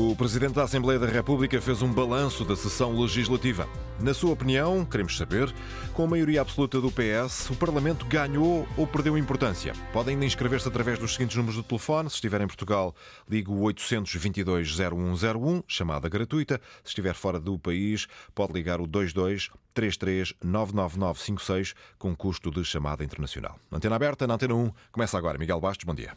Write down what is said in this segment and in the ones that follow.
O Presidente da Assembleia da República fez um balanço da sessão legislativa. Na sua opinião, queremos saber, com a maioria absoluta do PS, o Parlamento ganhou ou perdeu importância? Podem ainda inscrever-se através dos seguintes números de telefone. Se estiver em Portugal, ligue o 822-0101, chamada gratuita. Se estiver fora do país, pode ligar o 22 33 99956 com custo de chamada internacional. Antena aberta na Antena 1. Começa agora. Miguel Bastos, bom dia.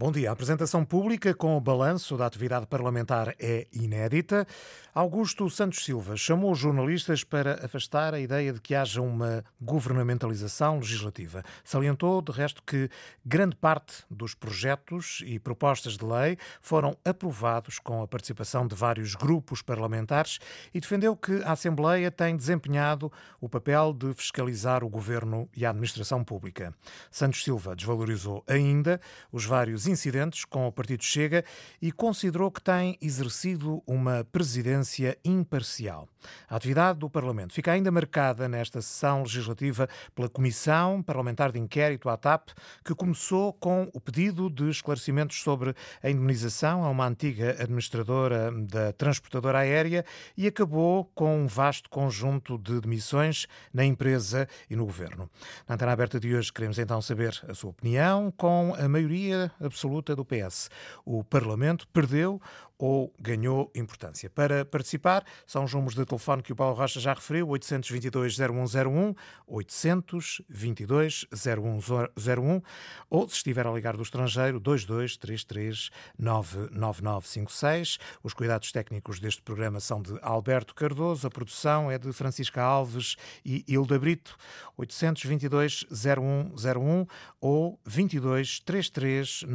Bom dia. A apresentação pública com o balanço da atividade parlamentar é inédita. Augusto Santos Silva chamou os jornalistas para afastar a ideia de que haja uma governamentalização legislativa. Salientou, de resto, que grande parte dos projetos e propostas de lei foram aprovados com a participação de vários grupos parlamentares e defendeu que a Assembleia tem desempenhado o papel de fiscalizar o governo e a administração pública. Santos Silva desvalorizou ainda os vários incidentes com o Partido Chega e considerou que tem exercido uma presidência imparcial. A atividade do Parlamento fica ainda marcada nesta sessão legislativa pela Comissão Parlamentar de Inquérito à TAP, que começou com o pedido de esclarecimentos sobre a indemnização a uma antiga administradora da transportadora aérea e acabou com um vasto conjunto de demissões na empresa e no governo. Na antena aberta de hoje queremos então saber a sua opinião com a maioria absoluta do PS. O Parlamento perdeu ou ganhou importância. Para participar, são os números de telefone que o Paulo Rocha já referiu, 822-0101, 822-0101, ou se estiver a ligar do estrangeiro, 2233-99956. Os cuidados técnicos deste programa são de Alberto Cardoso, a produção é de Francisca Alves e Hilda Brito, 822-0101 ou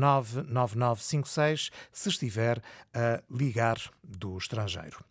2233-99956, se estiver a ligar do estrangeiro.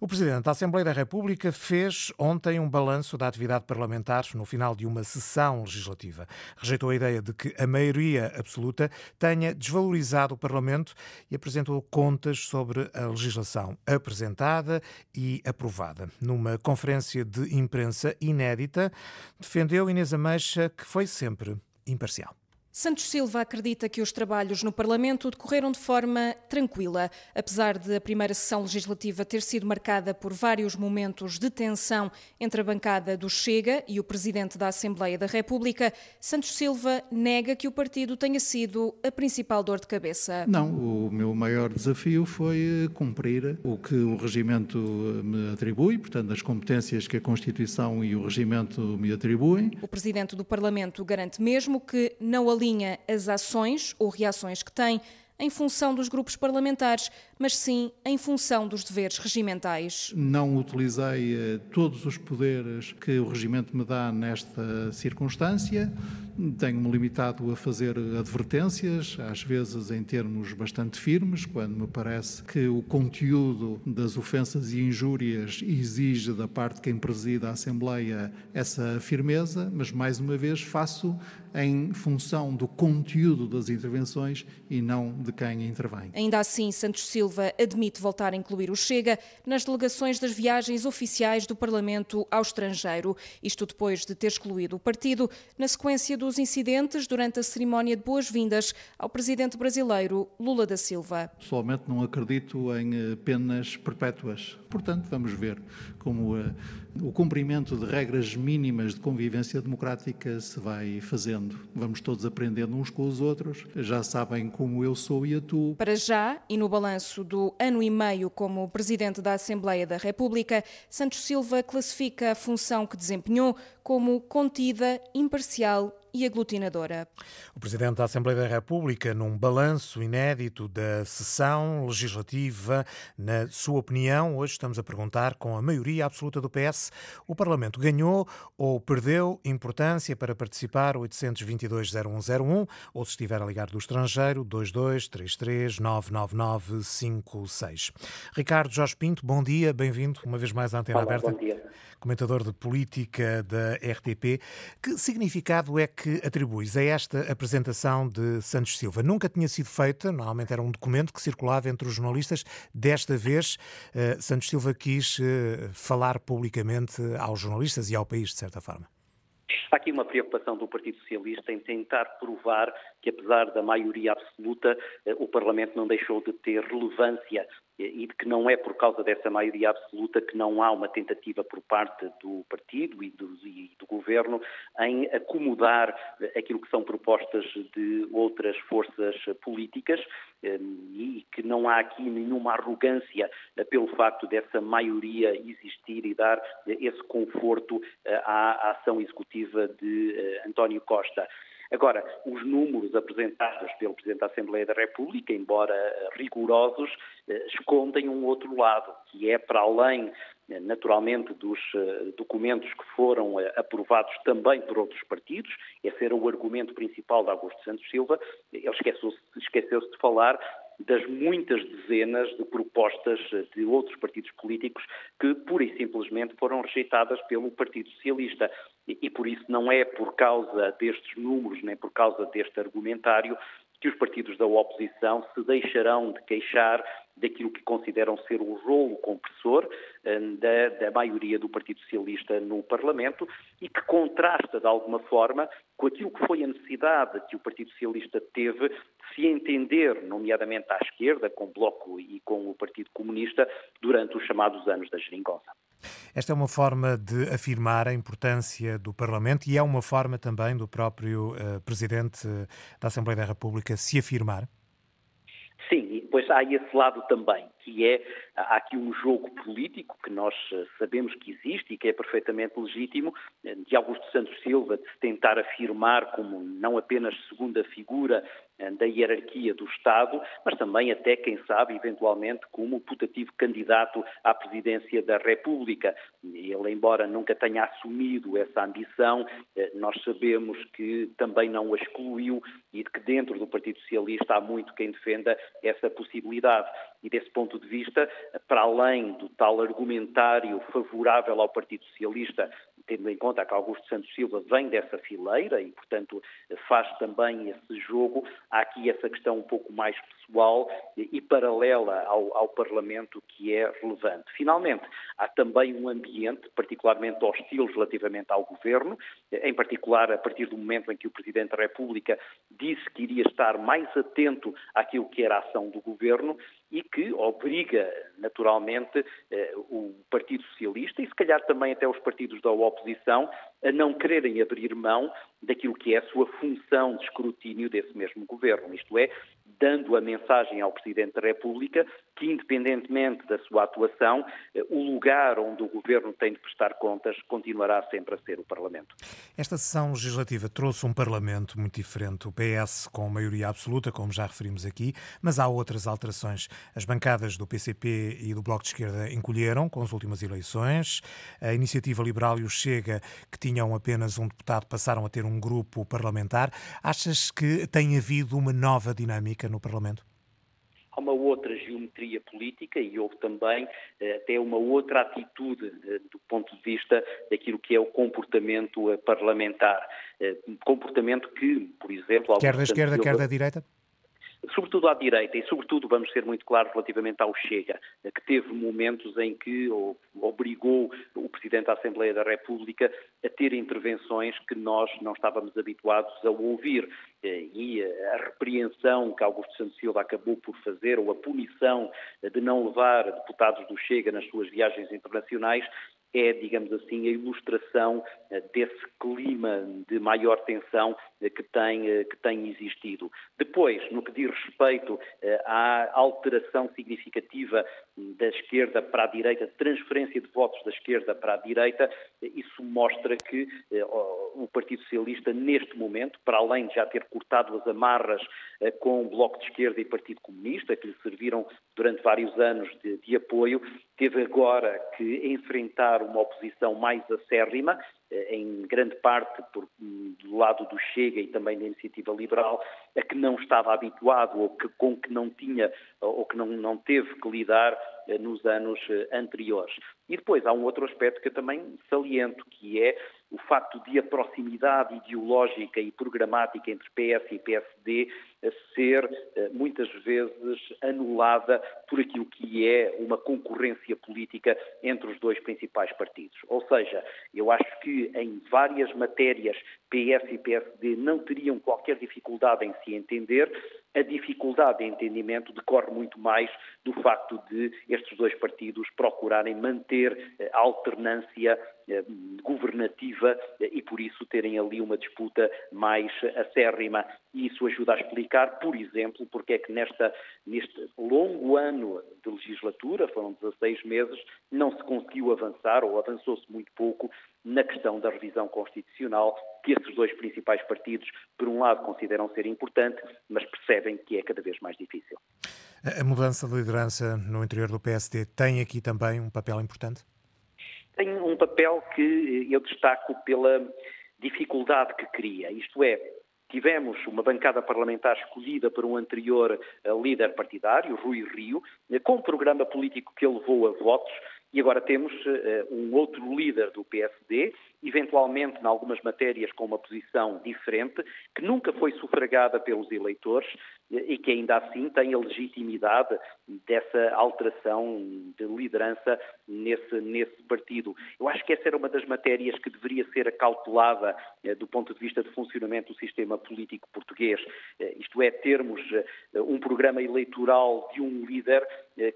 O Presidente da Assembleia da República fez ontem um balanço da atividade parlamentar no final de uma sessão legislativa. Rejeitou a ideia de que a maioria absoluta tenha desvalorizado o Parlamento e apresentou contas sobre a legislação apresentada e aprovada. Numa conferência de imprensa inédita, defendeu Inês Ameixa que foi sempre imparcial. Santos Silva acredita que os trabalhos no Parlamento decorreram de forma tranquila. Apesar de a primeira sessão legislativa ter sido marcada por vários momentos de tensão entre a bancada do Chega e o Presidente da Assembleia da República, Santos Silva nega que o partido tenha sido a principal dor de cabeça. Não, o meu maior desafio foi cumprir o que o regimento me atribui, portanto, as competências que a Constituição e o regimento me atribuem. O Presidente do Parlamento garante mesmo que não alinha as ações ou reações que tem em função dos grupos parlamentares, mas sim em função dos deveres regimentais. Não utilizei eh, todos os poderes que o regimento me dá nesta circunstância. Tenho-me limitado a fazer advertências, às vezes em termos bastante firmes, quando me parece que o conteúdo das ofensas e injúrias exige da parte de quem preside a Assembleia essa firmeza, mas mais uma vez faço em função do conteúdo das intervenções e não de quem intervém. Ainda assim, Santos Silva admite voltar a incluir o Chega nas delegações das viagens oficiais do Parlamento ao estrangeiro. Isto depois de ter excluído o partido na sequência dos incidentes durante a cerimónia de boas-vindas ao presidente brasileiro Lula da Silva. Pessoalmente não acredito em eh, penas perpétuas. Portanto, vamos ver como uh, o cumprimento de regras mínimas de convivência democrática se vai fazendo. Vamos todos aprendendo uns com os outros. Já sabem como eu sou e atuo. Para já, e no balanço do ano e meio como Presidente da Assembleia da República, Santos Silva classifica a função que desempenhou como contida, imparcial e aglutinadora. O Presidente da Assembleia da República, num balanço inédito da sessão legislativa, na sua opinião, hoje estamos a perguntar, com a maioria absoluta do PS, o Parlamento ganhou ou perdeu importância para participar 822-0101 ou se estiver a ligar do estrangeiro 2233-99956. Ricardo Jorge Pinto, bom dia, bem-vindo uma vez mais à Antena Olá, Aberta. Bom dia. Comentador de política da RTP. Que significado é que atribuis a esta apresentação de Santos Silva? Nunca tinha sido feita, normalmente era um documento que circulava entre os jornalistas. Desta vez, uh, Santos Silva quis uh, falar publicamente aos jornalistas e ao país, de certa forma. Há aqui uma preocupação do Partido Socialista em tentar provar que, apesar da maioria absoluta, eh, o Parlamento não deixou de ter relevância e de que não é por causa dessa maioria absoluta que não há uma tentativa por parte do partido e do, e do, governo em acomodar aquilo que são propostas de outras forças políticas eh, e que não há aqui nenhuma arrogância pelo facto dessa maioria existir e dar esse conforto eh, à ação executiva de eh, António Costa. Agora, os números apresentados pelo Presidente da Assembleia da República, embora eh, rigorosos, eh, escondem um outro lado, que é para além, eh, naturalmente, dos documentos que foram aprovados também por outros partidos, esse era o argumento principal de Augusto Santos Silva, ele esqueceu-se esqueceu de falar das muitas dezenas de propostas de outros partidos políticos que pura e simplesmente foram rejeitadas pelo Partido Socialista. E, e por isso não é por causa destes números, nem por causa deste argumentário, que os partidos da oposição se deixarão de queixar daquilo que consideram ser o rolo compressor eh, da, da, maioria do Partido Socialista no Parlamento e que contrasta, de alguma forma, com aquilo que foi a necessidade que o Partido Socialista teve de se entender, nomeadamente à esquerda, com o Bloco e com o Partido Comunista, durante os chamados anos da geringonça. Esta é uma forma de afirmar a importância do Parlamento e é uma forma também do próprio uh, Presidente da Assembleia da República se afirmar? Sim, pois há esse lado também, que é, há aqui um jogo político que nós eh, sabemos que existe e que é perfeitamente legítimo, eh, de Augusto Santos Silva de se tentar afirmar como não apenas segunda figura da hierarquia do Estado, mas também até, quem sabe, eventualmente como putativo candidato à presidência da República. Ele, embora nunca tenha assumido essa ambição, eh, nós sabemos que também não a excluiu e que dentro do Partido Socialista há muito quem defenda essa possibilidade. E desse ponto de vista, para além do tal argumentário favorável ao Partido Socialista tendo em conta que Augusto Santos Silva vem dessa fileira e, portanto, faz também esse jogo, há aqui essa questão um pouco mais pessoal e paralela ao, ao Parlamento que é relevante. Finalmente, há também um ambiente particularmente hostil relativamente ao governo, em particular a partir do momento em que o Presidente da República disse que iria estar mais atento àquilo que era a ação do governo e que obriga, naturalmente, eh, o Partido Socialista e, se calhar, também até os partidos da oposição a não quererem abrir mão daquilo que é a sua função de escrutínio desse mesmo governo, isto é, dando a mensagem ao Presidente da República que, independentemente da sua atuação, eh, o lugar onde o Governo tem de prestar contas continuará sempre a ser o Parlamento. Esta sessão legislativa trouxe um Parlamento muito diferente. O PS com maioria absoluta, como já referimos aqui, mas há outras alterações. As bancadas do PCP e do Bloco de Esquerda encolheram com as últimas eleições. A Iniciativa Liberal e o Chega, que tinham apenas um deputado, passaram a ter um grupo parlamentar. Achas que tem havido uma nova dinâmica no Parlamento? Há uma outra geometria política e houve também eh, até uma outra atitude eh, do ponto de vista daquilo que é o comportamento eh, parlamentar. Comportamento que, por exemplo... Quer da esquerda, quer da direita? Sobretudo à direita e, sobretudo, vamos ser muito claros relativamente ao Chega, que teve momentos em que obrigou o Presidente da Assembleia da República a ter intervenções que nós não estávamos habituados a ouvir. E a repreensão que Augusto Santos Silva acabou por fazer, ou a punição de não levar deputados do Chega nas suas viagens internacionais, é, digamos assim, a ilustração eh, desse clima de maior tensão eh, que tem, eh, que tem existido. Depois, no que diz respeito à alteração significativa da esquerda para a direita, transferência de votos da esquerda para a direita, isso mostra que o Partido Socialista, neste momento, para além de já ter cortado as amarras com o Bloco de Esquerda e Partido Comunista, que lhe serviram durante vários anos de, de apoio, teve agora que enfrentar uma oposição mais acérrima, em grande parte por, do lado do Chega e também da Iniciativa Liberal, a que não estava habituado ou que, com que não tinha ou que não, não teve que lidar eh, nos anos eh, anteriores. E depois há um outro aspecto que eu também saliento, que é o facto de a proximidade ideológica e programática entre PS e PSD ser eh, muitas vezes anulada por aquilo que é uma concorrência política entre os dois principais partidos. Ou seja, eu acho que em várias matérias PS e PSD não teriam qualquer dificuldade em se entender, a dificuldade de entendimento decorre muito mais do facto de estes dois partidos procurarem manter a alternância eh, governativa eh, e por isso terem ali uma disputa mais acérrima. E isso ajuda a explicar, por exemplo, porque é que nesta, neste longo ano de legislatura, foram 16 meses, não se conseguiu avançar ou avançou-se muito pouco na questão da revisão constitucional, que esses dois principais partidos, por um lado, consideram ser importante, mas percebem que é cada vez mais difícil. A mudança de liderança no interior do PSD tem aqui também um papel importante? Tem um papel que eu destaco pela dificuldade que cria. Isto é, tivemos uma bancada parlamentar escolhida por um anterior eh, líder partidário, Rui Rio, eh, com um programa político que ele levou a votos, e agora temos uh, um outro líder do PSD, eventualmente em algumas matérias com uma posição diferente, que nunca foi sufragada pelos eleitores e que ainda assim tem a legitimidade dessa alteração de liderança nesse, nesse partido. Eu acho que essa era uma das matérias que deveria ser acautelada eh, do ponto de vista de funcionamento do sistema político português, eh, isto é, termos eh, um programa eleitoral de um líder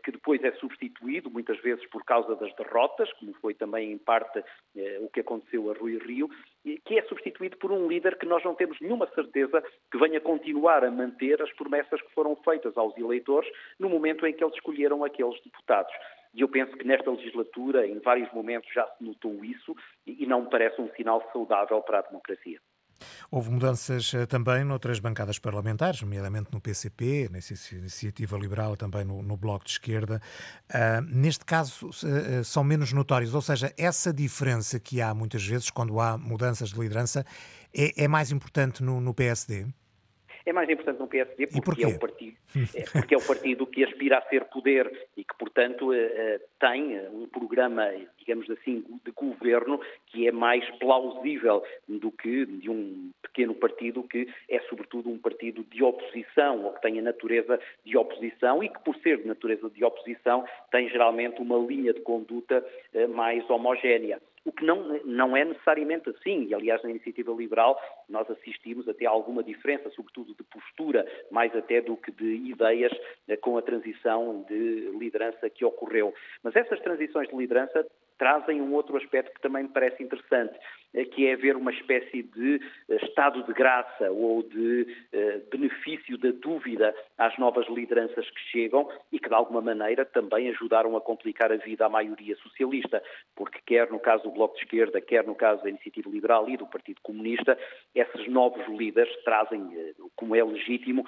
que depois é substituído, muitas vezes por causa das derrotas, como foi também em parte o que aconteceu a Rui Rio, que é substituído por um líder que nós não temos nenhuma certeza que venha continuar a manter as promessas que foram feitas aos eleitores no momento em que eles escolheram aqueles deputados. E eu penso que nesta legislatura, em vários momentos, já se notou isso e não me parece um sinal saudável para a democracia. Houve mudanças eh, também noutras bancadas parlamentares, nomeadamente no PCP, na Iniciativa Liberal, também no, no Bloco de Esquerda. Uh, neste caso, uh, são menos notórios, ou seja, essa diferença que há muitas vezes quando há mudanças de liderança é, é mais importante no, no PSD? É mais importante no PSD porque é, o partido, é, porque é o partido que aspira a ser poder e que, portanto, eh, eh, tem um programa, digamos assim, de governo que é mais plausível do que de um pequeno partido que é, sobretudo, um partido de oposição ou que tem a natureza de oposição e que, por ser de natureza de oposição, tem geralmente uma linha de conduta eh, mais homogénea o que não, não é necessariamente assim. E, aliás, na iniciativa liberal nós assistimos até a alguma diferença, sobretudo de postura, mais até do que de ideias, eh, com a transição de liderança que ocorreu. Mas essas transições de liderança trazem um outro aspecto que também me parece interessante, eh, que é haver uma espécie de eh, estado de graça ou de eh, benefício da dúvida às novas lideranças que chegam e que, de alguma maneira, também ajudaram a complicar a vida à maioria socialista, porque quer no caso do Bloco de Esquerda, quer no caso da Iniciativa Liberal e do Partido Comunista, esses novos líderes trazem, como é legítimo,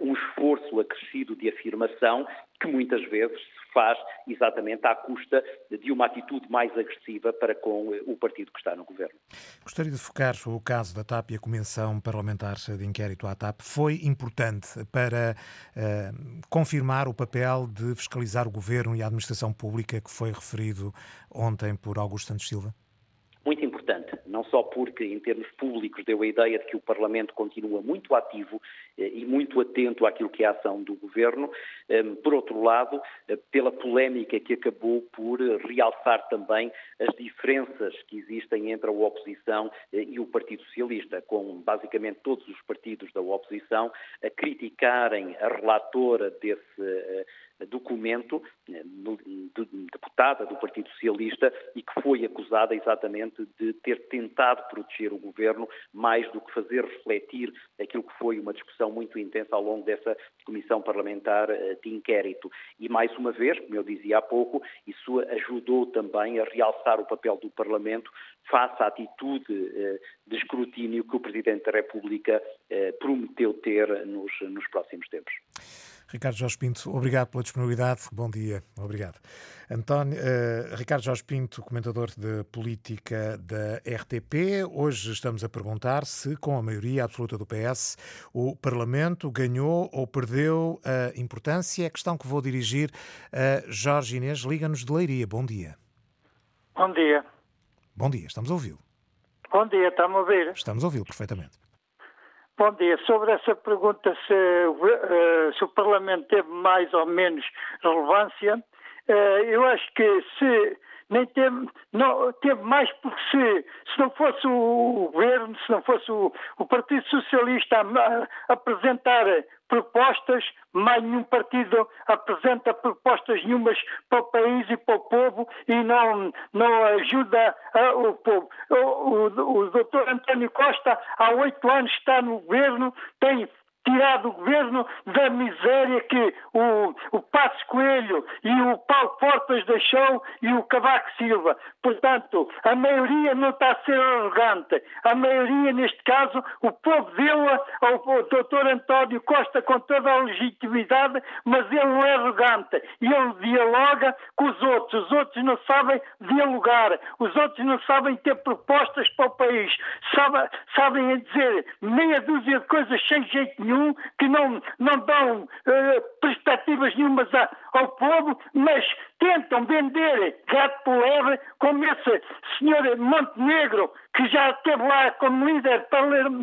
um esforço acrescido de afirmação que muitas vezes se faz exatamente à custa de uma atitude mais agressiva para com o partido que está no governo. Gostaria de focar o caso da TAP e a Comissão Parlamentar de Inquérito à TAP. Foi importante para uh, confirmar o papel de fiscalizar o governo e a administração pública que foi referido ontem por Augusto Santos Silva? Muito importante não só porque, em termos públicos, deu a ideia de que o Parlamento continua muito ativo eh, e muito atento àquilo que é a ação do Governo, eh, por outro lado, eh, pela polémica que acabou por realçar também as diferenças que existem entre a oposição e o Partido Socialista, com basicamente todos os partidos da oposição a criticarem a relatora desse documento, deputada do Partido Socialista, e que foi acusada exatamente de ter tentado proteger o governo mais do que fazer refletir aquilo que foi uma discussão muito intensa ao longo dessa comissão parlamentar eh, de inquérito. E mais uma vez, como eu dizia há pouco, isso ajudou também a realçar o papel do Parlamento face à atitude eh, de escrutínio que o Presidente da República eh, prometeu ter nos, nos próximos tempos. Ricardo Jorge Pinto, obrigado pela disponibilidade. Bom dia. Obrigado. António, uh, Ricardo Jorge Pinto, comentador de política da RTP. Hoje estamos a perguntar se, com a maioria absoluta do PS, o Parlamento ganhou ou perdeu a importância. É a questão que vou dirigir a Jorge Inês. Liga-nos de Leiria. Bom dia. Bom dia. Bom dia, estamos a ouvi-lo. Bom dia, estamos a ouvir? Estamos a ouvi-lo perfeitamente. Bom dia. Sobre essa pergunta se, uh, se o Parlamento teve mais ou menos relevância, uh, eu acho que se nem teve, não, teve mais porque se, se não fosse o governo, se não fosse o, o Partido Socialista a, a apresentar propostas, mais nenhum partido apresenta propostas nenhumas para o país e para o povo e não, não ajuda a, o povo. O, o, o doutor António Costa há oito anos está no governo, tem tirado o governo da miséria que o, o Passo Coelho e o Paulo Portas deixou e o Cavaco Silva. Portanto, a maioria não está a ser arrogante. A maioria, neste caso, o povo deu-a ao Dr. António Costa com toda a legitimidade, mas ele não é arrogante. Ele dialoga com os outros. Os outros não sabem dialogar. Os outros não sabem ter propostas para o país. Sabem, sabem dizer meia dúzia de coisas sem jeito nenhum nenhum, que não, não dão uh, perspectivas nenhumas ao povo, mas tentam vender gato por lebre, como esse senhor Montenegro, que já esteve lá como líder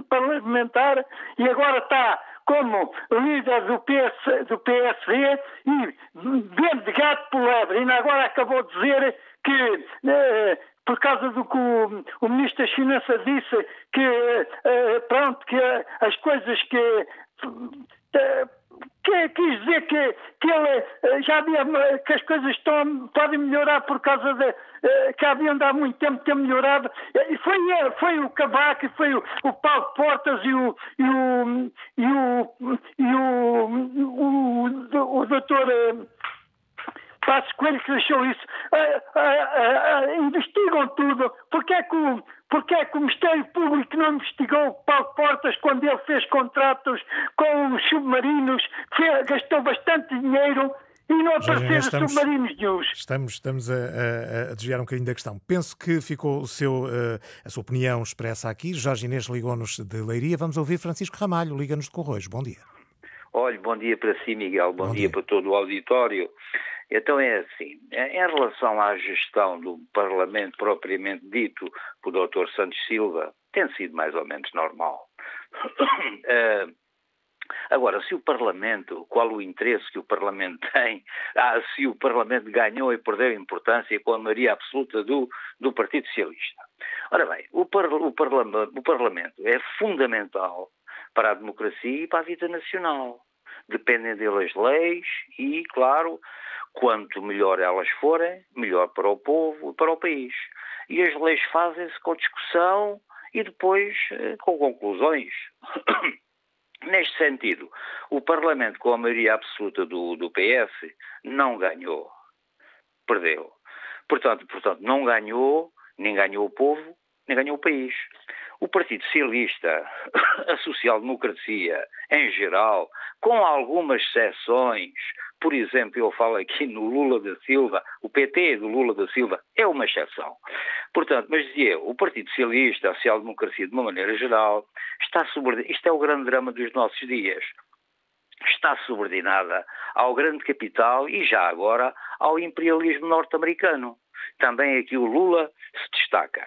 parlamentar e agora está como líder do, PS, do PSD e vende gato por lebre. E agora acabou de dizer que uh, por causa do que o, o, Ministro das Finanças disse, que, uh, pronto, que as coisas que que, quis dizer que, que ele eh, já havia, que as coisas estão, podem melhorar por causa de eh, que haviam de há muito tempo ter melhorado. E foi, foi o Cavaco, foi o, o Paulo Portas e o, e o, e o, e o, o, o, o doutor eh, Passo Coelho que deixou isso. Uh, uh, uh, investigam tudo. Porque é que o porque é que o Ministério Público não investigou o Paulo Portas quando ele fez contratos com os submarinos, fez, gastou bastante dinheiro e não apareceram submarinos nenhum. Estamos, estamos a, a, a, desviar um bocadinho da questão. Penso que ficou o seu, uh, a sua opinião expressa aqui. Jorge Inês ligou-nos de Leiria. Vamos ouvir Francisco Ramalho, liga-nos de Corroios. Bom dia. Olha, bom dia para si, Miguel. Bom, bom dia. dia para todo o auditório. Então é assim, em relação à gestão do Parlamento propriamente dito pelo Dr. Santos Silva, tem sido mais ou menos normal. uh, agora, se o Parlamento, qual o interesse que o Parlamento tem, ah, se o Parlamento ganhou e perdeu importância com a maioria absoluta do, do Partido Socialista. Ora bem, o, par, o, Parlamento, o Parlamento é fundamental para a democracia e para a vida nacional. Dependem dele as leis e, claro, Quanto melhor elas forem, melhor para o povo e para o país. E as leis fazem-se com discussão e depois eh, com conclusões. Neste sentido, o Parlamento, com a maioria absoluta do, do PS, não ganhou. Perdeu. Portanto, portanto, não ganhou, nem ganhou o povo, nem ganhou o país. O Partido Socialista, a social-democracia em geral, com algumas exceções, por exemplo, eu falo aqui no Lula da Silva, o PT do Lula da Silva é uma exceção. Portanto, mas dizia eu, o Partido Socialista, a social-democracia de uma maneira geral, está subordinada, isto é o grande drama dos nossos dias, está subordinada ao grande capital e já agora ao imperialismo norte-americano. Também aqui o Lula se destaca.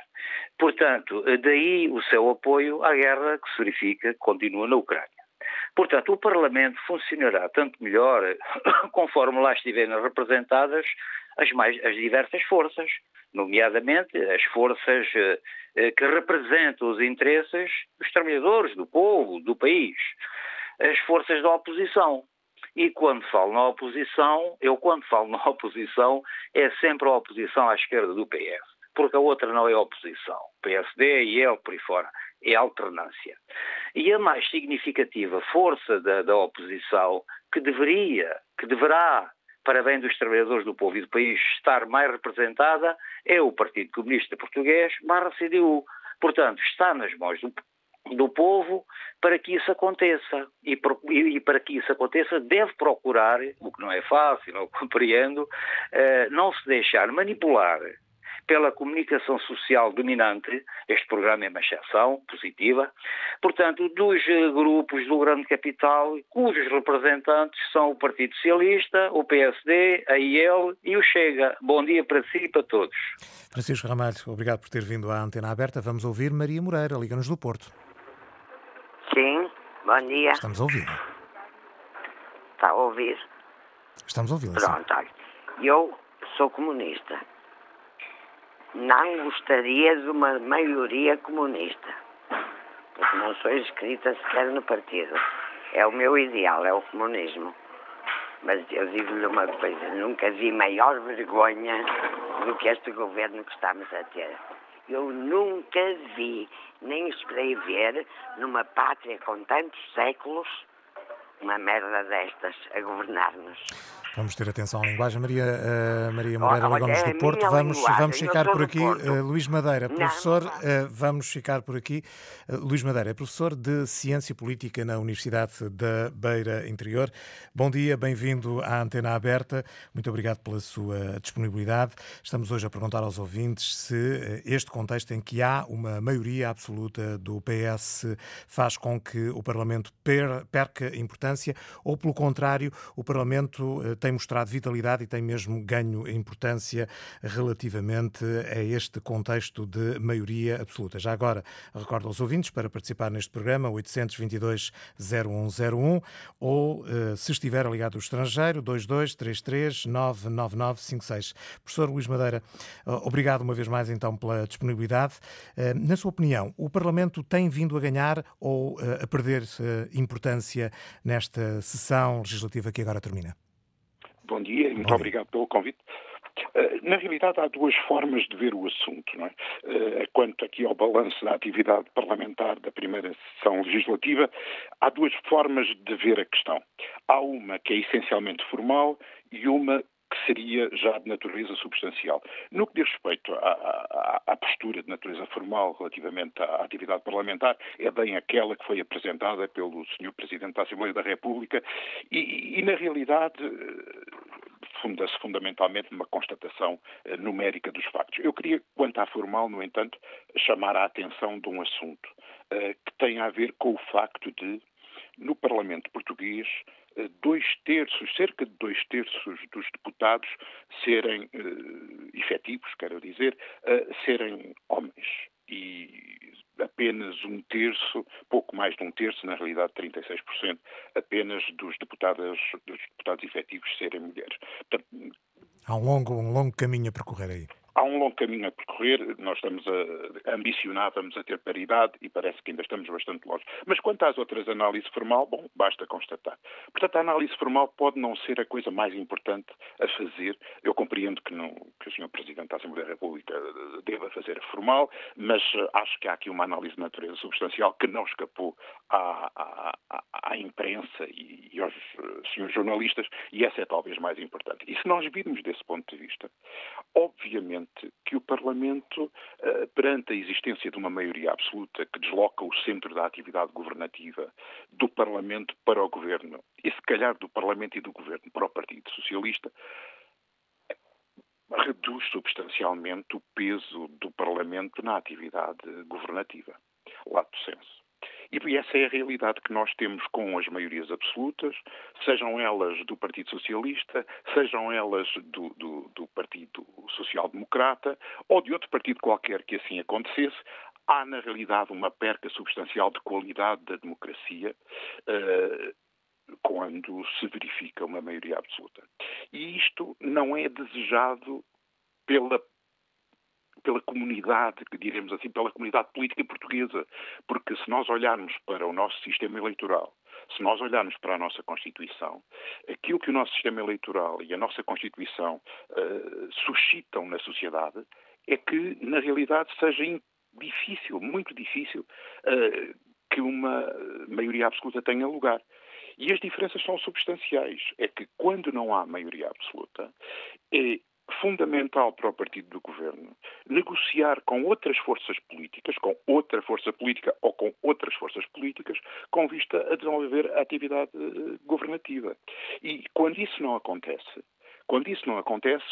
Portanto, daí o seu apoio à guerra que se verifica, continua na Ucrânia. Portanto, o Parlamento funcionará tanto melhor conforme lá estiverem representadas as, mais, as diversas forças, nomeadamente as forças eh, que representam os interesses dos trabalhadores, do povo, do país, as forças da oposição. E quando falo na oposição, eu quando falo na oposição, é sempre a oposição à esquerda do PS, porque a outra não é oposição. PSD e ele por aí fora é alternância. E a mais significativa força da, da oposição, que deveria, que deverá, para bem dos trabalhadores do povo e do país, estar mais representada, é o Partido Comunista Português barra CDU. Portanto, está nas mãos do, do povo para que isso aconteça. E, e, para que isso aconteça, deve procurar, o que não é fácil, não compreendo, eh, não se deixar manipular pela comunicação social dominante, este programa é uma exceção positiva, portanto, dos eh, grupos do grande capital, cujos representantes são o Partido Socialista, o PSD, a IEL e o Chega. Bom dia para si e para todos. Francisco Ramalho, obrigado por ter vindo à antena aberta. Vamos ouvir Maria Moreira, Liga-nos do Porto. Sim, bom dia. Estamos a ouvir. Está a ouvir? Estamos a ouvir. Pronto, olha. Eu sou comunista. Não gostaria de uma maioria comunista. Porque não sou inscrita sequer no partido. É o meu ideal, é o comunismo. Mas eu digo-lhe uma coisa, nunca vi maior vergonha do que este governo que estamos a ter. Eu nunca vi, nem esperei ver, numa pátria com tantos séculos, uma merda destas a governar-nos. Vamos ter atenção à linguagem. Maria, uh, Maria Moreira oh, Gomes do Porto, vamos, vamos ficar por aqui. Uh, Luís Madeira, professor, uh, vamos ficar por aqui. Luís Madeira é professor de Ciência Política na Universidade da Beira Interior. Bom dia, bem-vindo à Antena Aberta. Muito obrigado pela sua disponibilidade. Estamos hoje a perguntar aos ouvintes se este contexto em que há uma maioria absoluta do PS faz com que o Parlamento perca importância ou, pelo contrário, o Parlamento tem mostrado vitalidade e tem mesmo ganho importância relativamente a este contexto de maioria absoluta. Já agora, recordo aos ouvintes para participar neste programa 822-0101 ou, eh, se estiver ligado do estrangeiro, 2233-99956. Professor Luís Madeira, eh, obrigado uma vez mais então pela disponibilidade. Eh, na sua opinião, o Parlamento tem vindo a ganhar ou a perder importância nesta sessão legislativa que agora termina? Bom dia e muito obrigado pelo convite. Eh, na realidade, há duas formas de ver o assunto. Não é? Eh, quanto aqui ao balanço da atividade parlamentar da primeira sessão legislativa, há duas formas de ver a questão. Há uma que é essencialmente formal e uma que seria já de natureza substancial. No que diz respeito à, à, à, postura de natureza formal relativamente à atividade parlamentar, é bem aquela que foi apresentada pelo Sr. Presidente da Assembleia da República e, e na realidade, funda-se fundamentalmente numa constatação eh, numérica dos factos. Eu queria, quanto à formal, no entanto, chamar a atenção de um assunto uh, que tem a ver com o facto de, no Parlamento português, eh, dois terços, cerca de dois terços dos deputados serem uh, efetivos, quero dizer, uh, serem homens. E apenas um terço, pouco mais de um terço, na realidade 36%, apenas dos deputados, dos deputados efetivos serem mulheres. Há um longo, um longo caminho a percorrer aí. Há um longo caminho a percorrer, nós estamos a, ambicionávamos a ter paridade e parece que ainda estamos bastante longe. Mas quanto às outras análises formal, bom, basta constatar. Portanto, a análise formal pode não ser a coisa mais importante a fazer. Eu compreendo que, não, que o Sr. Presidente da Assembleia da República deva fazer a formal, mas eh, acho que há aqui uma análise de natureza substancial que não escapou à, à, à imprensa e, e aos eh, senhores jornalistas, e essa é talvez mais importante. E se nós virmos desse ponto de vista, obviamente que o Parlamento, eh, perante a existência de uma maioria absoluta que desloca o centro da atividade governativa do Parlamento para o Governo, e se calhar do Parlamento e do Governo para o Partido Socialista, reduz substancialmente o peso do Parlamento na atividade governativa. Lato senso. E essa é a realidade que nós temos com as maiorias absolutas, sejam elas do Partido Socialista, sejam elas do, do, do Partido Social Democrata ou de outro partido qualquer que assim acontecesse. Há, na realidade, uma perca substancial de qualidade da democracia. Uh, quando se verifica uma maioria absoluta. E isto não é desejado pela pela comunidade, que diremos assim, pela comunidade política portuguesa. Porque se nós olharmos para o nosso sistema eleitoral, se nós olharmos para a nossa Constituição, aquilo que o nosso sistema eleitoral e a nossa Constituição uh, suscitam na sociedade é que, na realidade, seja difícil, muito difícil, uh, que uma maioria absoluta tenha lugar. E as diferenças são substanciais. É que quando não há maioria absoluta, é fundamental para o partido do governo negociar com outras forças políticas, com outra força política ou com outras forças políticas, com vista a desenvolver a atividade eh, governativa. E quando isso não acontece, quando isso não acontece,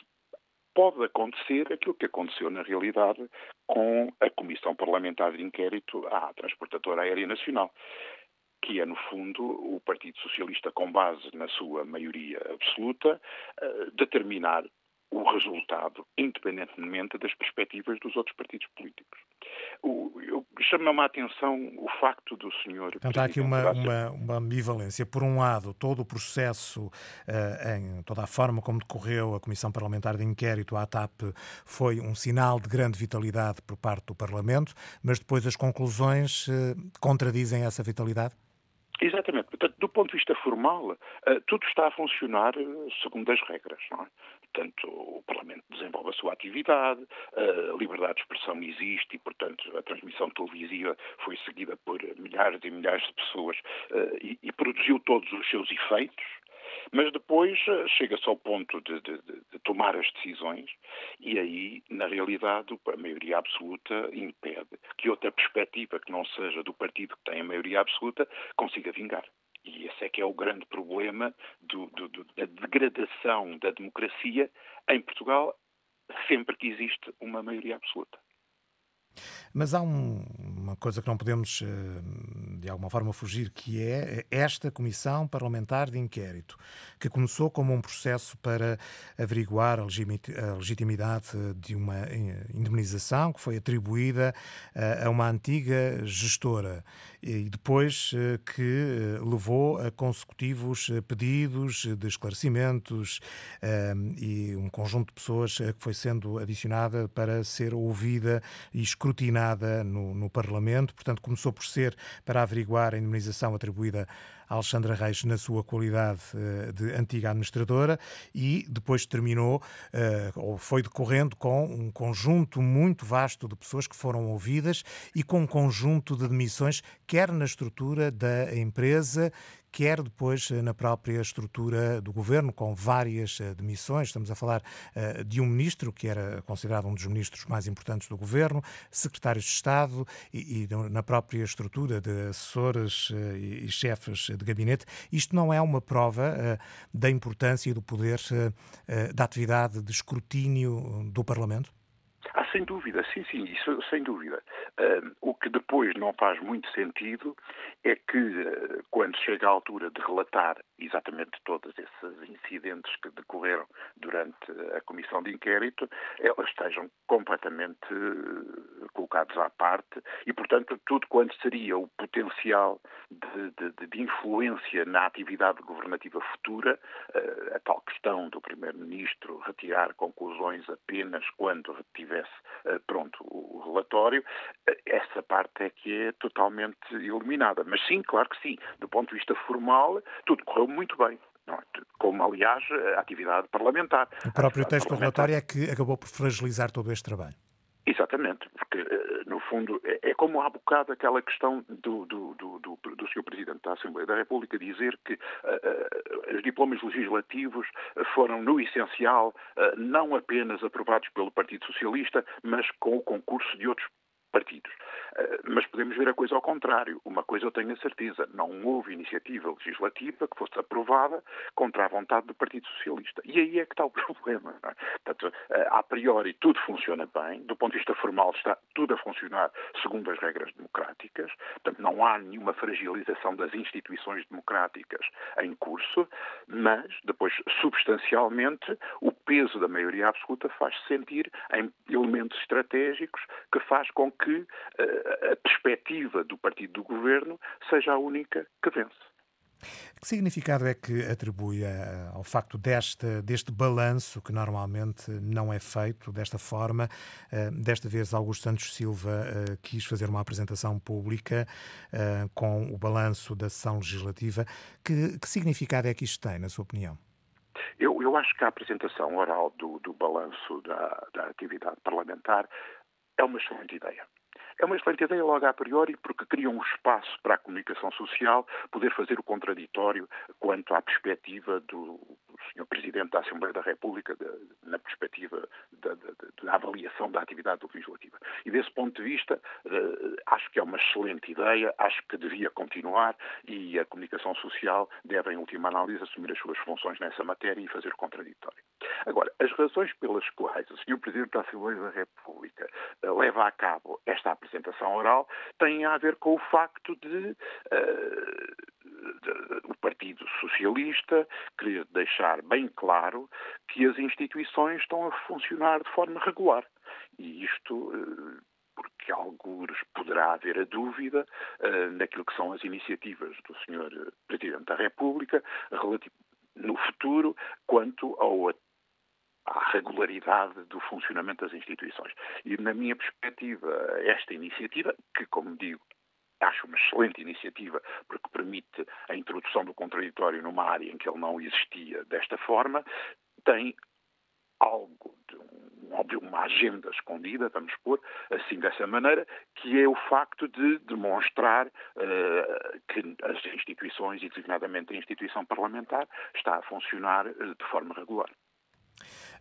pode acontecer aquilo que aconteceu na realidade com a Comissão Parlamentar de Inquérito à Transportadora Aérea Nacional que é, no fundo, o Partido Socialista, com base na sua maioria absoluta, eh, determinar o resultado, independentemente das perspectivas dos outros partidos políticos. Chama-me a atenção o facto do senhor. Portanto, há aqui uma, uma, uma, ambivalência. Por um lado, todo o processo, uh, em toda a forma como decorreu a Comissão Parlamentar de Inquérito à TAP, foi um sinal de grande vitalidade por parte do Parlamento, mas depois as conclusões uh, contradizem essa vitalidade? Exatamente. Portanto, do ponto de vista formal, uh, tudo está a funcionar segundo as regras. Não é? Portanto, o Parlamento desenvolve a sua atividade, a liberdade de expressão existe e, portanto, a transmissão televisiva foi seguida por milhares e milhares de pessoas eh, e, e produziu todos os seus efeitos. Mas depois eh, chega-se ao ponto de, de, de, tomar as decisões e aí, na realidade, a maioria absoluta impede que outra perspectiva que não seja do partido que tem a maioria absoluta consiga vingar. E esse é que é o grande problema do, do, do, da degradação da democracia em Portugal, sempre que existe uma maioria absoluta. Mas há um, uma coisa que não podemos, eh, de alguma forma, fugir, que é esta Comissão Parlamentar de Inquérito, que começou como um processo para averiguar a legitimidade de uma eh, indemnização que foi atribuída eh, a uma antiga gestora e depois que levou a consecutivos pedidos de esclarecimentos e um conjunto de pessoas que foi sendo adicionada para ser ouvida e escrutinada no, no Parlamento. Portanto, começou por ser para averiguar a indemnização atribuída a Alexandra Reis na sua qualidade uh, de antiga administradora e depois terminou, uh, ou foi decorrendo com um conjunto muito vasto de pessoas que foram ouvidas e com um conjunto de demissões, quer na estrutura da empresa, quer depois eh, na própria estrutura do governo, com várias eh, demissões. Estamos a falar uh, de um ministro que era considerado um dos ministros mais importantes do governo, secretários de Estado e, e na própria estrutura de assessores e, chefes de gabinete. Isto não é uma prova da importância e do poder da atividade de escrutínio do Parlamento? Sem dúvida, sim, sim, isso sem dúvida. O que depois não faz muito sentido é que, uh, quando chega a altura de relatar exatamente todos esses incidentes que decorreram durante a comissão de inquérito, elas estejam completamente uh, colocados à parte e, portanto, tudo quanto seria o potencial de, de, de influência na atividade governativa futura, a tal questão do Primeiro-Ministro retirar conclusões apenas quando tivesse pronto o relatório, essa parte é que é totalmente eliminada. Mas sim, claro que sim, do ponto de vista formal, tudo correu muito bem. É? Como, aliás, a atividade parlamentar. O próprio texto do relatório é que acabou por fragilizar todo este trabalho. Exatamente, porque eh, no fundo é, é como há bocado aquela questão do, do, do, do, do Sr. Presidente da Assembleia da República dizer que uh, os diplomas legislativos foram, no essencial, uh, não apenas aprovados pelo Partido Socialista, mas com o concurso de outros partidos. Eh, mas podemos ver a coisa ao contrário. Uma coisa eu tenho a certeza: não houve iniciativa legislativa que fosse aprovada contra a vontade do Partido Socialista. E aí é que está o problema. É? Portanto, eh, a priori tudo funciona bem, do ponto de vista formal está tudo a funcionar segundo as regras democráticas, portanto não há nenhuma fragilização das instituições democráticas em curso, mas depois, substancialmente, o peso da maioria absoluta faz-se sentir em elementos estratégicos que faz com que uh, a perspectiva do partido do governo seja a única que vence. Que significado é que atribui ao facto deste, deste balanço, que normalmente não é feito desta forma? Eh, desta vez, Augusto Santos Silva eh, quis fazer uma apresentação pública com o balanço da sessão legislativa. Que, que significado é que isto tem, na sua opinião? Eu, eu acho que a apresentação oral do, do balanço da, da atividade parlamentar é uma excelente ideia. É uma excelente ideia logo a priori porque cria um espaço para a comunicação social poder fazer o contraditório quanto à perspectiva do, Sr. Presidente da Assembleia da República, na perspectiva da, da, da, avaliação da atividade legislativa. E desse ponto de vista, uh, acho que é uma excelente ideia, acho que devia continuar e a comunicação social deve, em última análise, assumir as suas funções nessa matéria e fazer o contraditório. Agora, as razões pelas quais o Sr. Presidente da Assembleia da República uh, leva a cabo esta apresentação oral têm a ver com o facto de, uh, de o Partido Socialista querer deixar bem claro que as instituições estão a funcionar de forma regular. E isto uh, porque alguns poderá haver a dúvida uh, naquilo que são as iniciativas do Sr. Presidente da República no futuro quanto ao à regularidade do funcionamento das instituições. E, na minha perspectiva, esta iniciativa, que, como digo, acho uma excelente iniciativa, porque permite a introdução do contraditório numa área em que ele não existia desta forma, tem algo de um, uma agenda escondida, vamos pôr assim dessa maneira, que é o facto de demonstrar uh, que as instituições, e designadamente a instituição parlamentar, está a funcionar uh, de forma regular.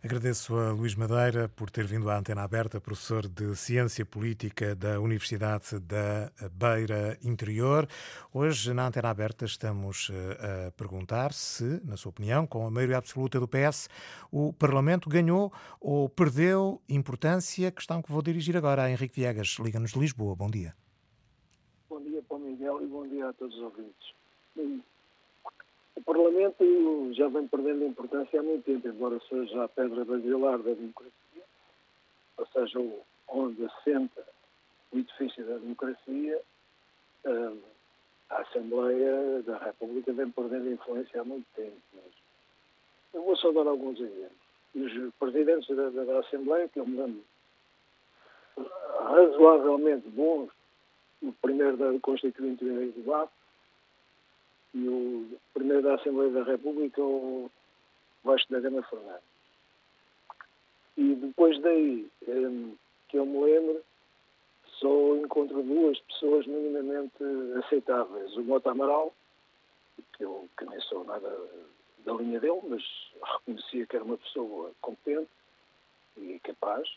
Agradeço a Luís Madeira por ter vindo à Antena Aberta, professor de Ciência Política da Universidade da Beira Interior. Hoje, na Antena Aberta, estamos eh, a perguntar se, na sua opinião, com a maioria absoluta do PS, o Parlamento ganhou ou perdeu importância. Questão que vou dirigir agora a Henrique Viegas. Liga-nos de Lisboa. Bom dia. Bom dia para o Miguel e bom dia a todos os ouvintes. O Parlamento já vem perdendo importância há muito tempo, embora seja a pedra basilar da democracia, ou seja, onde assenta o edifício da democracia, hum, a Assembleia da República vem perdendo influência há muito tempo. Mas eu vou só dar alguns exemplos. Os presidentes da, da, da Assembleia, que eu me lembro razoavelmente bons, o primeiro da Constituinte Debate, e o primeiro da Assembleia da República, o Vasco da Gama Fernandes. E depois daí, que eu me lembro, só encontro duas pessoas minimamente aceitáveis. O Mota Amaral, que eu que nem sou nada da linha dele, mas reconhecia que era uma pessoa competente e capaz.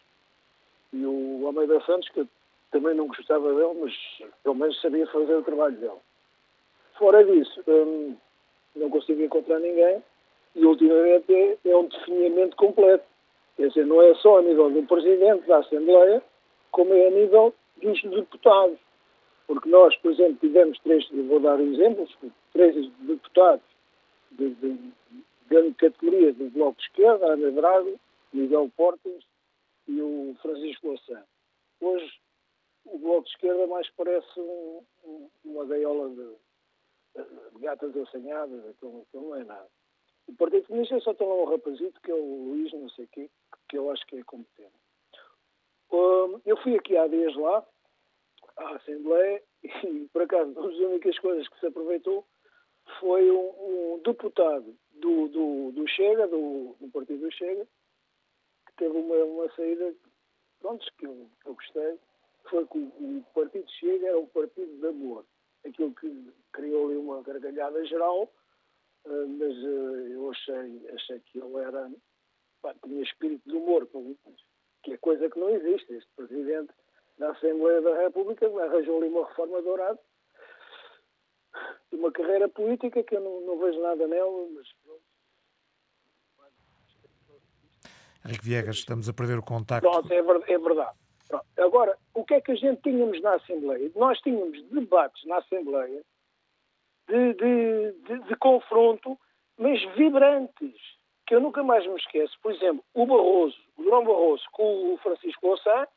E o Almeida Santos, que também não gostava dele, mas pelo menos sabia fazer o trabalho dele. Fora disso, hum, não consigo encontrar ninguém e ultimamente é, é, um definimento completo. Quer dizer, não é só a nível do Presidente da Assembleia, como é a nível dos deputados. Porque nós, por exemplo, tivemos três, vou dar exemplos, três deputados de, de, de grande categoria do Bloco de Esquerda, Ana Braga, Miguel Portas e o Francisco Louçã. Hoje, o Bloco de Esquerda mais parece um, uma gaiola de, gatas assanhadas, aquilo, aquilo não é nada. O Partido Comunista só tem lá um rapazito, que é o Luís, não sei o quê, que eu acho que é competente. Um, eu fui aqui há dias lá, à Assembleia, e por acaso, uma das únicas coisas que se aproveitou foi um, um deputado do, do, do Chega, do, do, Partido do Chega, que teve uma, uma saída, pronto, que eu, eu gostei, foi que o, o Partido Chega era um partido de amor aquilo que criou ali uma gargalhada geral, uh, mas uh, eu achei, achei que ele era, pá, tinha espírito de humor, que é coisa que não existe. Este presidente da Assembleia da República arranjou ali uma reforma dourada uma carreira política que eu não, não vejo nada nela, mas pronto. Henrique Viegas, estamos a perder o contacto. Pronto, é, é verdade. Pronto. Agora, o que é que a gente tínhamos na Assembleia? Nós tínhamos debates na Assembleia de, de, de, de confronto, mas vibrantes, que eu nunca mais me esqueço. Por exemplo, o Barroso, o Durão Barroso com o Francisco Louçã,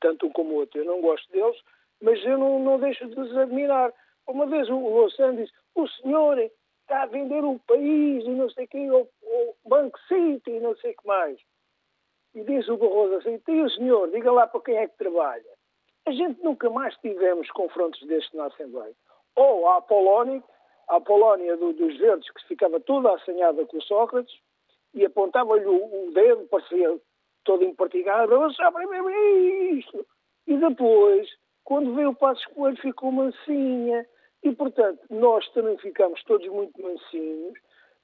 tanto um como o outro, eu não gosto deles, mas eu não, não deixo de os admirar. Uma vez o Louçã disse, o senhor está a vender o país e não sei o Banco City e não sei o que mais. E diz o Barroso assim, e o senhor, diga lá para quem é que trabalha. A gente nunca mais tivemos confrontos destes na Assembleia. Ou a Polónia, a Polónia do, dos Verdes, que ficava toda assanhada com o Sócrates, e apontava-lhe o, o, dedo, parecia todo empartigado, sabe isto. E depois Quando veio o Passos Coelho ficou mansinha. E, portanto, nós também ficamos todos muito mansinhos.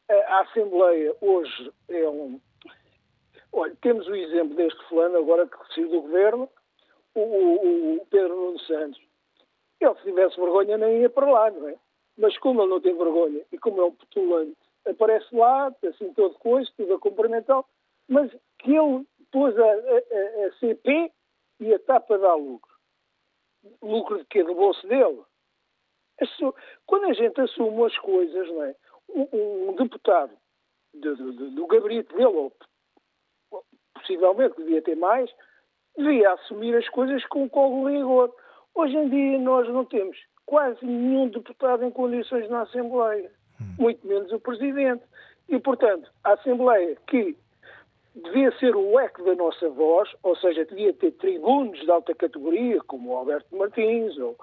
A Assembleia hoje é um. Olha, temos o exemplo deste fulano agora que saiu do governo, o, o, o Pedro Nuno Santos. Ele, se tivesse vergonha, nem ia para lá, não é? Mas como ele não tem vergonha e como é um petulante, aparece lá, assim todo coisa, tudo a cumprimentar, mas que ele pôs a, a, a CP e a TAP a dar lucro. Lucro de quê? Do bolso dele? Quando a gente assume as coisas, não é? Um, um deputado do, do, do gabarito dele, ou possivelmente devia ter mais, devia assumir as coisas com o rigor. Hoje em dia nós não temos quase nenhum deputado em condições na Assembleia, hum. muito menos o Presidente. E, portanto, a Assembleia que devia ser o eco da nossa voz, ou seja, devia ter tribunos de alta categoria, como o Alberto Martins, ou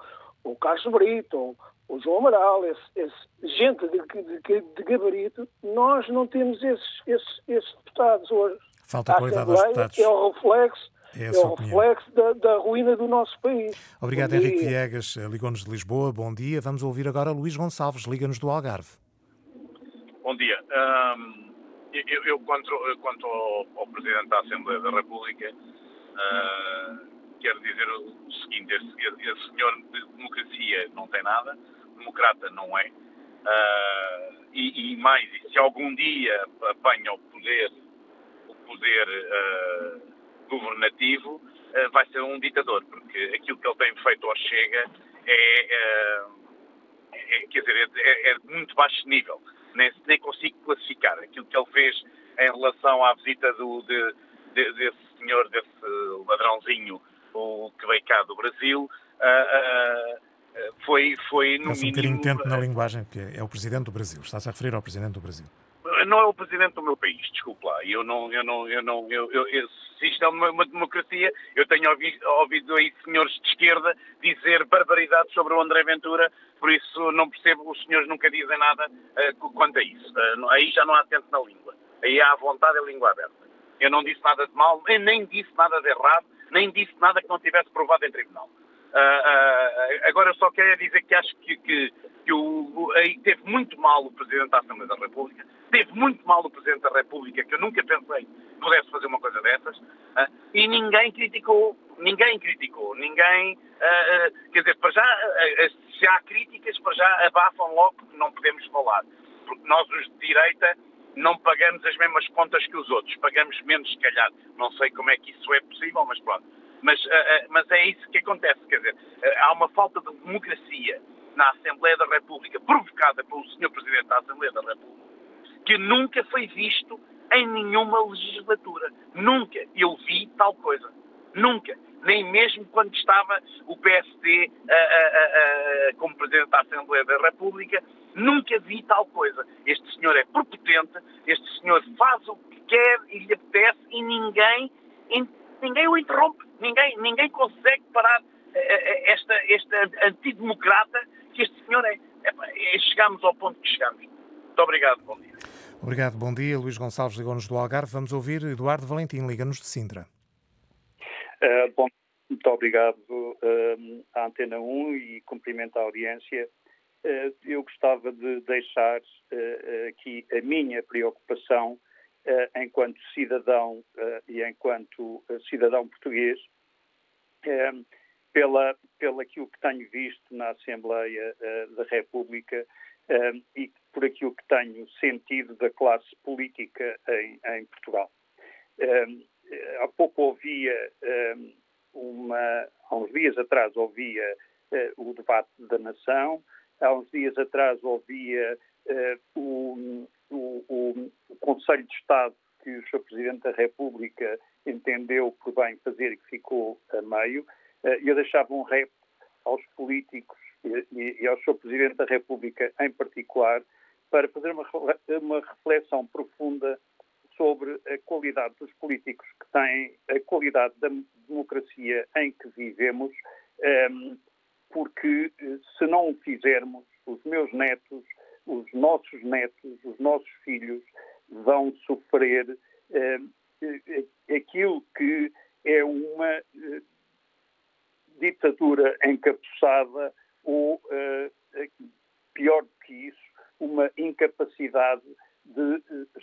o Carlos Brito, ou o João Amaral, esse, esse gente de, de, de, gabarito, nós não temos esses, esses, esses deputados hoje. Falta qualidade aos deputados. É o reflexo é, é o reflexo da, da, ruína do nosso país. Obrigado, Henrique Viegas. Ligou-nos de Lisboa. Bom dia. Vamos ouvir agora Luís Gonçalves. Liga-nos do Algarve. Bom dia. Um, eu, eu, quanto, quanto ao, ao, Presidente da Assembleia da República, uh, quero dizer o seguinte: esse, esse, senhor de democracia não tem nada, democrata não é. Uh, e, e, mais, se algum dia apanha o poder, poder uh, governativo, uh, vai ser um ditador, porque aquilo que ele tem feito ao Chega é, uh, é quer dizer, é, é, de muito baixo nível. Nem, nem consigo classificar aquilo que ele fez em relação à visita do, de, de, desse senhor, desse ladrãozinho, o que veio cá do Brasil. Uh, foi, foi no Mas um bocadinho tempo na linguagem, porque é o Presidente do Brasil. Está-se a referir ao Presidente do Brasil não é o presidente do meu país, desculpe lá. Eu não, eu não, eu não, eu, eu, eu se isto é uma, uma, democracia, eu tenho ouvido, ouvido aí senhores de esquerda dizer barbaridades sobre o André Ventura, por isso não percebo, os senhores nunca dizem nada uh, quanto a isso. Uh, aí já não há tempo na língua. Aí há vontade a língua aberta. Eu não disse nada de mal, nem disse nada de errado, nem disse nada que não tivesse provado em tribunal. Uh, agora só quero dizer que acho que, que, que o, aí teve muito mal o Presidente da Assembleia da República, teve muito mal o Presidente da República, que eu nunca pensei que pudesse fazer uma coisa dessas, uh, e ninguém criticou, ninguém criticou, ninguém, uh, quer dizer, para já, se há críticas, para já abafam logo porque não podemos falar, porque nós os de direita não pagamos as mesmas contas que os outros, pagamos menos se calhar, não sei como é que isso é possível, mas pronto. Mas, mas é isso que acontece, quer dizer, há uma falta de democracia na Assembleia da República, provocada pelo Sr. Presidente da Assembleia da República, que nunca foi visto em nenhuma legislatura. Nunca eu vi tal coisa. Nunca. Nem mesmo quando estava o PSD a, a, a, como Presidente da Assembleia da República, nunca vi tal coisa. Este senhor é prepotente, este senhor faz o que quer e lhe apetece e ninguém, ninguém o interrompe. Ninguém, ninguém consegue parar eh, eh, esta, este antidemocrata que este senhor é. é. Chegamos ao ponto que chegamos. Muito obrigado, bom dia. Obrigado, bom dia. Luís Gonçalves ligou-nos do Algarve. Vamos ouvir Eduardo Valentim, liga-nos de Sintra. Uh, bom, muito obrigado uh, à Antena 1 e cumprimento a audiência. Uh, eu gostava de deixar aqui a minha preocupação enquanto cidadão e enquanto cidadão português pela, pela aquilo que tenho visto na Assembleia da República e por aquilo que tenho sentido da classe política em, em Portugal. Há pouco ouvia, um, uma, há uns dias atrás ouvia uh, o debate da nação, há uns dias atrás ouvia uh, o, o, o, Conselho de Estado que o Sr. Presidente da República entendeu por bem fazer e que ficou a meio. Uh, eu deixava um rep aos políticos e, e ao Sr. Presidente da República em particular para fazer uma, uma reflexão profunda sobre a qualidade dos políticos que têm, a qualidade da democracia em que vivemos, ehm, porque eh, se não o fizermos, os meus netos, os nossos netos, os nossos filhos vão sofrer ehm, aquilo que é uma ditadura encapuçada ou, pior do que isso, uma incapacidade de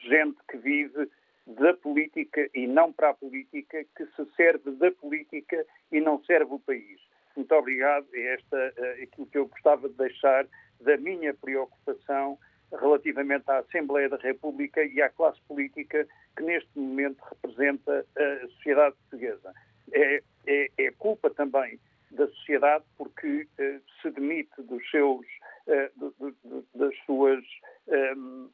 gente que vive da política e não para a política, que se serve da política e não serve o país. Muito obrigado. É esta uh, aquilo que eu gostava de deixar da minha preocupação relativamente à Assembleia da República e à classe política que neste momento representa a sociedade portuguesa. É, é, é culpa também da sociedade porque uh, se demite dos seus, uh, do, do, das suas um,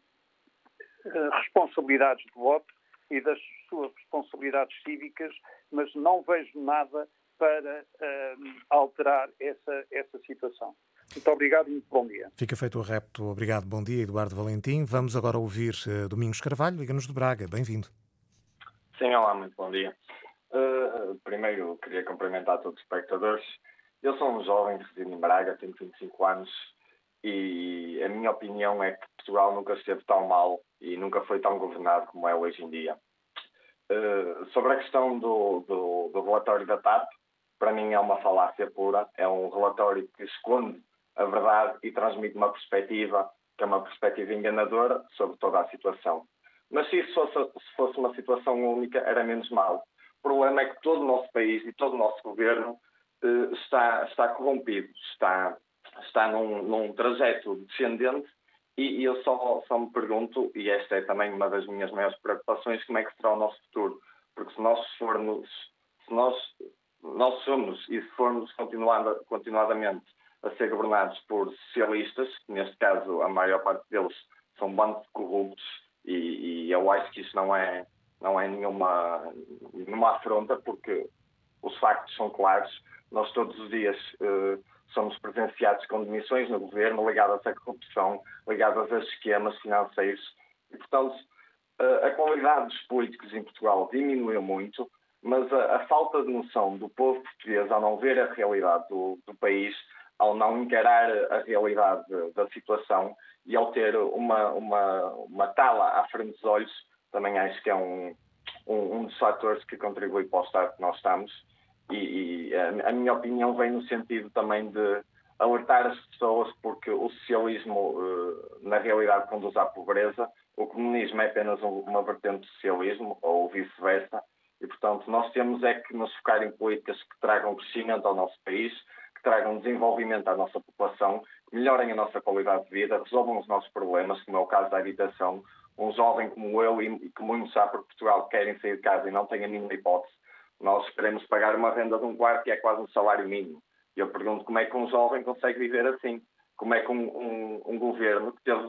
responsabilidades de voto e das suas responsabilidades cívicas, mas não vejo nada para uh, alterar essa, essa situação. Muito obrigado e muito bom dia. Fica feito o repto. Obrigado, bom dia, Eduardo Valentim. Vamos agora ouvir uh, Domingos Carvalho, Liga-nos de Braga. Bem-vindo. Sim, olá, muito bom dia. Uh, primeiro, queria cumprimentar todos os espectadores. Eu sou um jovem que reside em Braga, tenho 25 anos e a minha opinião é que Portugal nunca esteve tão mal e nunca foi tão governado como é hoje em dia. Uh, sobre a questão do, do, do, relatório da TAP, para mim é uma falácia pura, é um relatório que esconde a verdade e transmite uma perspectiva que é uma perspectiva enganadora sobre toda a situação. Mas se isso fosse, se fosse uma situação única, era menos mal. Problema é que todo o nosso país e todo o nosso governo uh, está, está corrompido, está está num, num trajeto descendente e, e eu só, só me pergunto, e esta é também uma das minhas maiores preocupações, como é que será o nosso futuro? Porque se nós formos, se nós, nós somos e se formos continuada, continuadamente a ser governados por socialistas, neste caso a maior parte deles são bandos de corruptos, e, e, eu acho que isso não é, não é nenhuma, nenhuma afronta, porque os factos são claros. Nós todos os dias uh, somos presenciados com demissões no governo ligadas à corrupção, ligadas a esquemas financeiros. E, portanto, a qualidade dos políticos em Portugal diminuiu muito, mas a, a falta de noção do povo português ao não ver a realidade do, do país, ao não encarar a realidade da situação e ao ter uma, uma, uma tala à frente dos olhos, também acho que é um, um, um dos fatores que contribui para o estado que nós estamos e, e a, a, minha opinião vem no sentido também de alertar as pessoas porque o socialismo uh, na realidade conduz à pobreza, o comunismo é apenas uma vertente do socialismo ou vice-versa e portanto nós temos é que nos focar em políticas que tragam crescimento ao nosso país, que tragam desenvolvimento à nossa população, melhorem a nossa qualidade de vida, resolvam os nossos problemas, como é o caso da habitação. Um jovem como eu e, que muito sabe por Portugal querem sair de casa e não têm a mínima hipótese nós queremos pagar uma renda de um quarto que é quase um salário mínimo. E eu pergunto como é que um jovem consegue viver assim? Como é que um, um, um governo que teve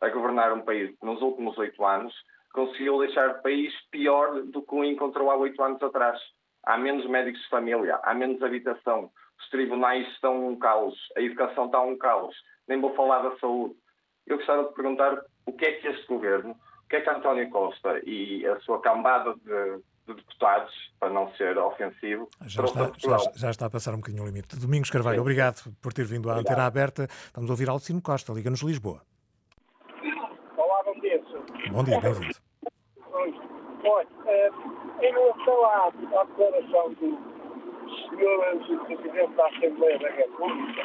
a governar um país nos últimos oito anos conseguiu deixar o país pior do que o encontrou há oito anos atrás? Há menos médicos de família, há menos habitação, os tribunais estão um caos, a educação está um caos, nem vou falar da saúde. Eu gostava de perguntar o que é que este governo, o que é que António Costa e a sua cambada de de deputados, para não ser ofensivo. Já está, já, já, está a passar um bocadinho o limite. Domingos Carvalho, Sim. obrigado por ter vindo à obrigado. antena aberta. Vamos ouvir Alcino Costa, Liga-nos Lisboa. Olá, bom dia. Bom dia, bem-vindo. Olha, eh, em relação à, à declaração do Sr. Presidente da Assembleia da República,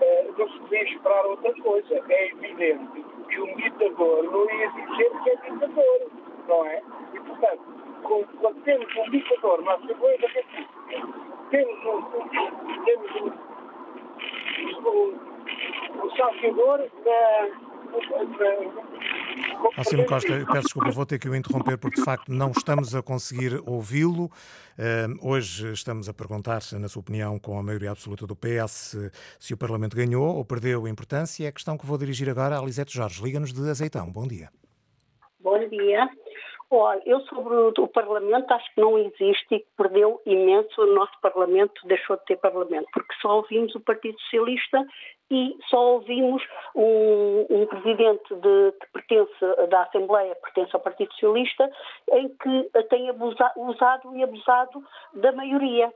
eh, não se podia esperar outra coisa. É evidente que um ditador não ia dizer que é ditador, não é? E, portanto, quando temos um ditador na Assembleia da República, temos um, temos um, um, um saciador da. Alcino Costa, peço desculpa, vou ter que o interromper porque de facto não estamos a conseguir ouvi-lo. Hoje estamos a perguntar-se, na sua opinião, com a maioria absoluta do PS, se o Parlamento ganhou ou perdeu importância. É a questão que vou dirigir agora a Lisete Jorge. Liga-nos de Azeitão. Bom dia. Bom dia. Olha, eu sobre o Parlamento acho que não existe e que perdeu imenso. O nosso Parlamento deixou de ter Parlamento, porque só ouvimos o Partido Socialista e só ouvimos um, um presidente de, que pertence da Assembleia, pertence ao Partido Socialista, em que tem usado e abusado da maioria.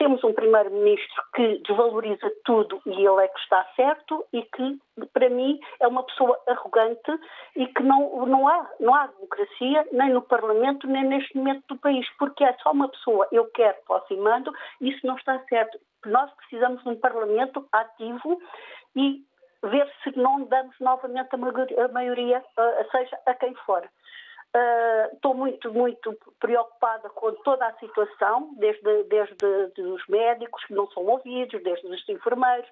Temos um primeiro-ministro que desvaloriza tudo e ele é que está certo e que, para mim, é uma pessoa arrogante e que não, não, há, não há democracia nem no Parlamento nem neste momento do país, porque é só uma pessoa, eu quero, posso e mando, isso não está certo. Nós precisamos de um Parlamento ativo e ver se não damos novamente a maioria, seja a quem for. Uh, estou muito, muito preocupada com toda a situação, desde, desde os médicos que não são ouvidos, desde os enfermeiros,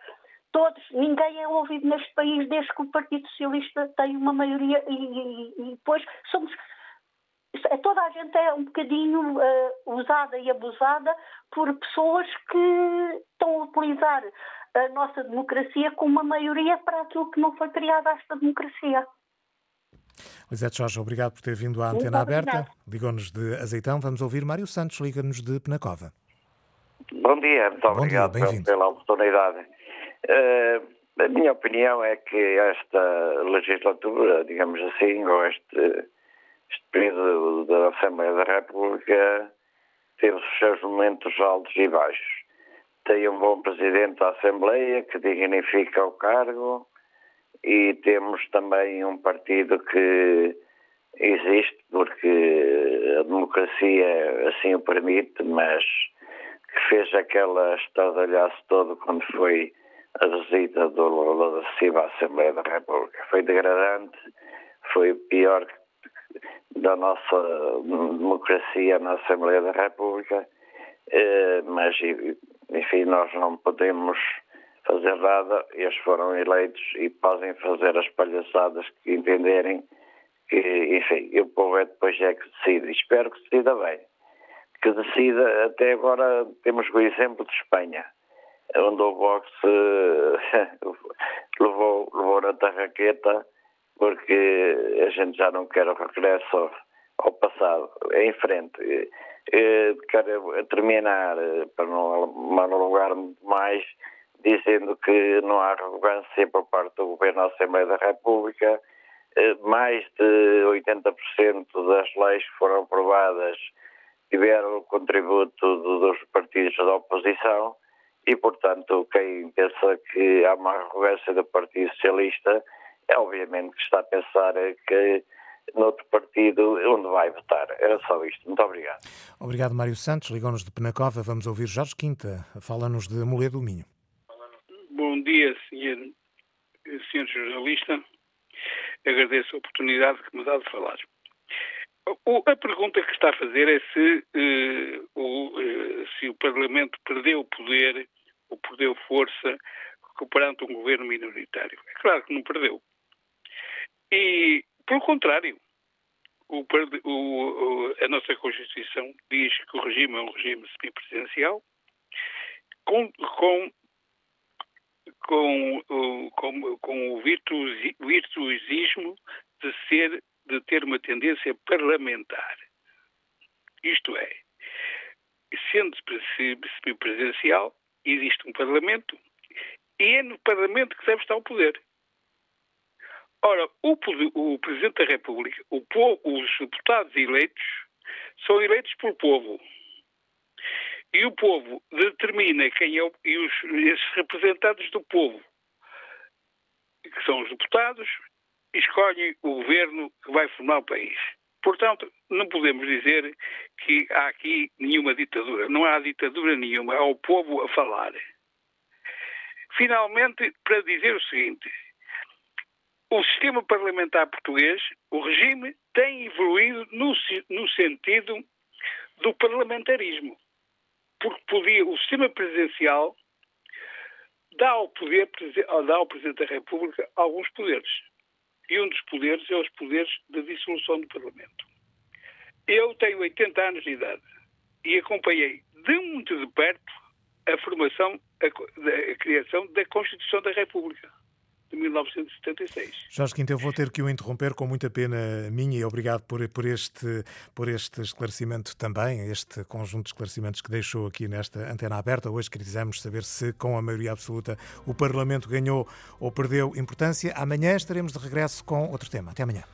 todos, ninguém é ouvido neste país desde que o Partido Socialista tem uma maioria e, e, e depois somos é, toda a gente é um bocadinho uh, usada e abusada por pessoas que estão a utilizar a nossa democracia como uma maioria para aquilo que não foi criada esta democracia. Lisete Jorge, obrigado por ter vindo à Antena Aberta. Ligou-nos de Azeitão. Vamos ouvir Mário Santos, liga-nos de Penacova. Bom dia, muito Bom obrigado dia, pela oportunidade. Uh, a minha opinião é que esta legislatura, digamos assim, ou este, este período da Assembleia da República, teve os seus momentos altos e baixos. Tem um bom presidente da Assembleia que dignifica o cargo, e temos também um partido que existe porque a democracia assim o permite, mas que fez aquela estardalhaço todo quando foi a visita do Lula da Silva à Assembleia da República. Foi degradante, foi pior da nossa democracia na Assembleia da República, eh, mas enfim, nós não podemos fazer nada, eles foram eleitos e podem fazer as palhaçadas que entenderem que, enfim, o povo é depois é que decide. Espero que decida bem. Que decida, até agora temos o exemplo de Espanha, onde o Vox levou, levou na tarraqueta porque a gente já não quer o regresso ao, passado. É em frente. Quero terminar, para não alongar muito mais, dizendo que não há arrogância por parte do Governo da Assembleia da República. Eh, mais de 80% das leis que foram aprovadas tiveram o contributo dos partidos da oposição e, portanto, quem pensa que há uma arrogância do Partido Socialista é obviamente que está a pensar que noutro partido onde vai votar. Era só isto. Muito obrigado. Obrigado, Mário Santos. Ligou-nos de Penacova. Vamos ouvir Jorge Quinta. Fala-nos de Moledo do Minho. Bom dia, senhor, senhor jornalista. Agradeço a oportunidade que me dá de falar. O, a pergunta que está a fazer é se, uh, o, uh, se o Parlamento perdeu poder ou perdeu força perante um governo minoritário. É claro que não perdeu. E, pelo contrário, o, o, a nossa Constituição diz que o regime é um regime semipresidencial, com, com com, com, com o virtuosismo de ser de ter uma tendência parlamentar. Isto é, sendo semipresencial, existe um Parlamento e é no Parlamento que deve estar o poder. Ora, o, o Presidente da República, o, os deputados eleitos, são eleitos pelo povo. E o povo determina quem é o, e os, esses representantes do povo, que são os deputados, escolhem o governo que vai formar o país. Portanto, não podemos dizer que há aqui nenhuma ditadura. Não há ditadura nenhuma. Há o povo a falar. Finalmente, para dizer o seguinte: o sistema parlamentar português, o regime, tem evoluído no, no sentido do parlamentarismo porque podia, o sistema presidencial dá ao, poder, dá ao Presidente da República alguns poderes. E um dos poderes é os poderes da dissolução do Parlamento. Eu tenho 80 anos de idade e acompanhei de muito de perto a formação, a, a criação da Constituição da República de 1976. Jorge Quinto, eu vou ter que o interromper com muita pena minha e obrigado por, por, este, por este esclarecimento também, este conjunto de esclarecimentos que deixou aqui nesta antena aberta. Hoje quisemos saber se, com a maioria absoluta, o Parlamento ganhou ou perdeu importância. Amanhã estaremos de regresso com outro tema. Até amanhã.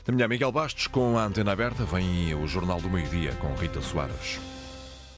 Até amanhã, Miguel Bastos, com a antena aberta, vem o Jornal do Meio-Dia com Rita Soares.